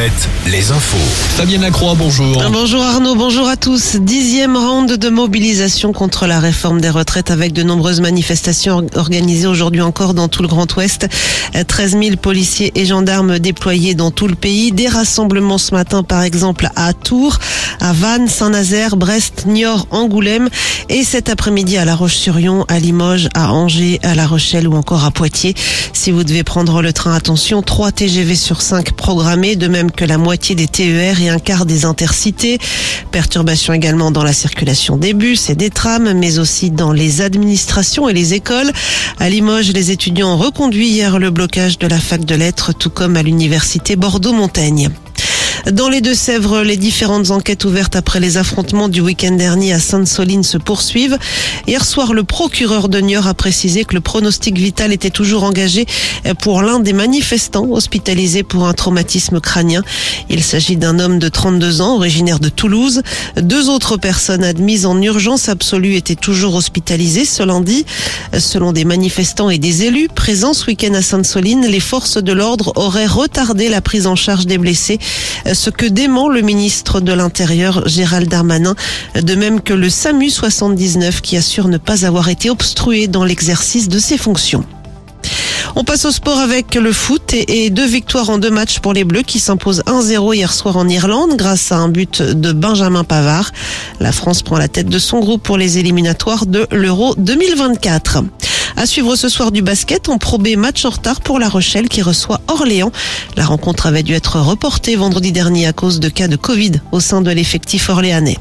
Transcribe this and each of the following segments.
Alouette, les infos. Fabienne Lacroix, bonjour. Bonjour Arnaud, bonjour à tous. Dixième round de mobilisation contre la réforme des retraites avec de nombreuses manifestations organisées aujourd'hui encore dans tout le Grand Ouest. 13 000 policiers et gendarmes déployés dans tout le pays. Des rassemblements ce matin par exemple à Tours, à Vannes, Saint-Nazaire, Brest, Niort, Angoulême et cet après-midi à La Roche-sur-Yon, à Limoges, à Angers, à La Rochelle ou encore à Poitiers. Si vous devez prendre le train, attention, 3 TGV sur 5 programmés, de même que la moitié des TER et un quart des intercités. Perturbations également dans la circulation des bus et des trams, mais aussi dans les administrations et les écoles. À Limoges, les étudiants ont reconduit hier le blocage de la fac de lettres, tout comme à l'université Bordeaux-Montaigne. Dans les Deux-Sèvres, les différentes enquêtes ouvertes après les affrontements du week-end dernier à Sainte-Soline se poursuivent. Hier soir, le procureur de Niort a précisé que le pronostic vital était toujours engagé pour l'un des manifestants hospitalisés pour un traumatisme crânien. Il s'agit d'un homme de 32 ans, originaire de Toulouse. Deux autres personnes admises en urgence absolue étaient toujours hospitalisées ce lundi. Selon des manifestants et des élus présents ce week-end à Sainte-Soline, les forces de l'ordre auraient retardé la prise en charge des blessés ce que dément le ministre de l'Intérieur Gérald Darmanin, de même que le SAMU 79 qui assure ne pas avoir été obstrué dans l'exercice de ses fonctions. On passe au sport avec le foot et deux victoires en deux matchs pour les Bleus qui s'imposent 1-0 hier soir en Irlande grâce à un but de Benjamin Pavard. La France prend la tête de son groupe pour les éliminatoires de l'Euro 2024. À suivre ce soir du basket, en probé match en retard pour La Rochelle qui reçoit Orléans. La rencontre avait dû être reportée vendredi dernier à cause de cas de Covid au sein de l'effectif orléanais.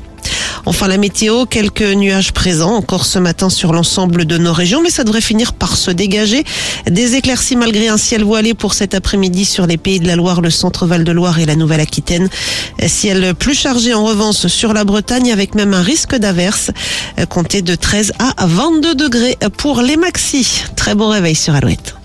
Enfin, la météo, quelques nuages présents encore ce matin sur l'ensemble de nos régions, mais ça devrait finir par se dégager. Des éclaircies malgré un ciel voilé pour cet après-midi sur les pays de la Loire, le centre Val-de-Loire et la Nouvelle-Aquitaine. Ciel plus chargé en revanche sur la Bretagne avec même un risque d'averse. Comptez de 13 à 22 degrés pour les maxis. Très bon réveil sur Alouette.